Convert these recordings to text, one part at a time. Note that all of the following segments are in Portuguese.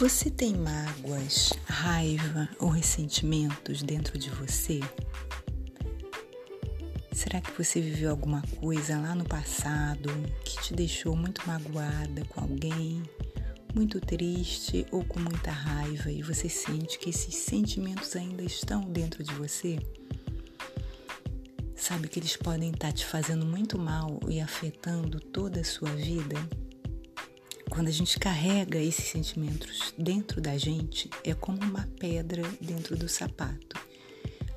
Você tem mágoas, raiva ou ressentimentos dentro de você? Será que você viveu alguma coisa lá no passado que te deixou muito magoada com alguém, muito triste ou com muita raiva e você sente que esses sentimentos ainda estão dentro de você? Sabe que eles podem estar te fazendo muito mal e afetando toda a sua vida? Quando a gente carrega esses sentimentos dentro da gente, é como uma pedra dentro do sapato.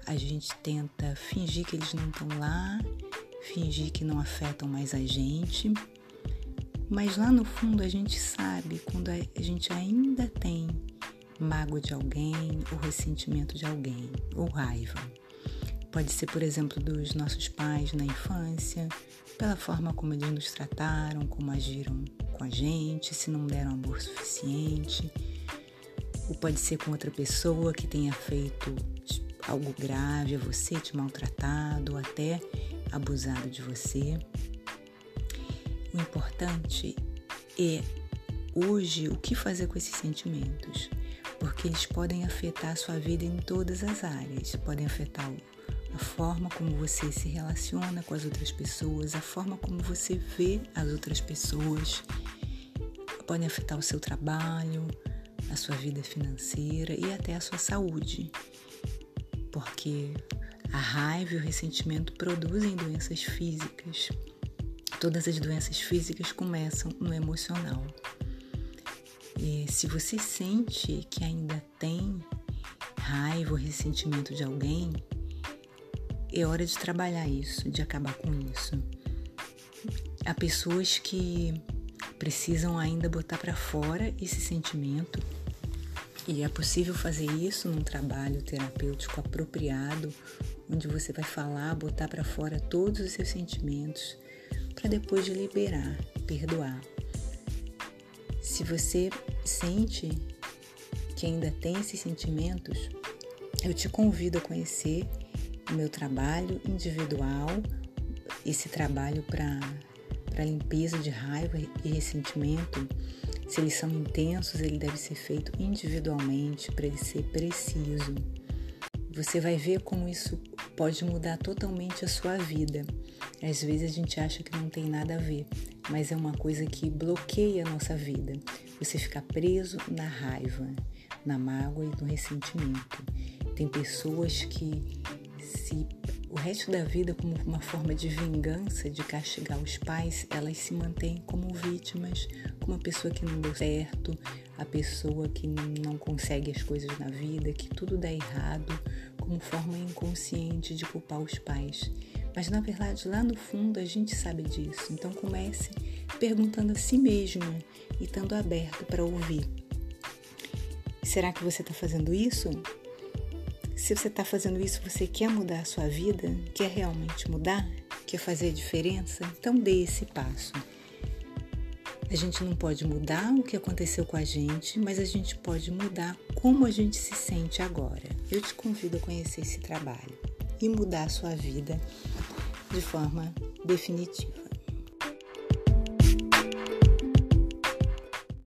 A gente tenta fingir que eles não estão lá, fingir que não afetam mais a gente, mas lá no fundo a gente sabe quando a gente ainda tem mágoa de alguém, ou ressentimento de alguém, ou raiva. Pode ser, por exemplo, dos nossos pais na infância, pela forma como eles nos trataram, como agiram com a gente, se não deram amor suficiente. Ou pode ser com outra pessoa que tenha feito algo grave a você, te maltratado, ou até abusado de você. O importante é hoje o que fazer com esses sentimentos, porque eles podem afetar a sua vida em todas as áreas, podem afetar a forma como você se relaciona com as outras pessoas, a forma como você vê as outras pessoas, podem afetar o seu trabalho, a sua vida financeira e até a sua saúde, porque a raiva e o ressentimento produzem doenças físicas. Todas as doenças físicas começam no emocional. E se você sente que ainda tem raiva ou ressentimento de alguém, é hora de trabalhar isso, de acabar com isso. Há pessoas que precisam ainda botar para fora esse sentimento e é possível fazer isso num trabalho terapêutico apropriado, onde você vai falar, botar para fora todos os seus sentimentos para depois de liberar, perdoar. Se você sente que ainda tem esses sentimentos, eu te convido a conhecer meu trabalho individual, esse trabalho para limpeza de raiva e ressentimento, se eles são intensos, ele deve ser feito individualmente para ele ser preciso. Você vai ver como isso pode mudar totalmente a sua vida. Às vezes a gente acha que não tem nada a ver, mas é uma coisa que bloqueia a nossa vida. Você fica preso na raiva, na mágoa e no ressentimento. Tem pessoas que se o resto da vida como uma forma de vingança, de castigar os pais, elas se mantêm como vítimas, como a pessoa que não deu certo, a pessoa que não consegue as coisas na vida, que tudo dá errado, como forma inconsciente de culpar os pais. Mas na verdade, lá no fundo, a gente sabe disso. Então comece perguntando a si mesma e estando aberto para ouvir. Será que você está fazendo isso? Se você está fazendo isso, você quer mudar a sua vida? Quer realmente mudar? Quer fazer a diferença? Então dê esse passo. A gente não pode mudar o que aconteceu com a gente, mas a gente pode mudar como a gente se sente agora. Eu te convido a conhecer esse trabalho e mudar a sua vida de forma definitiva.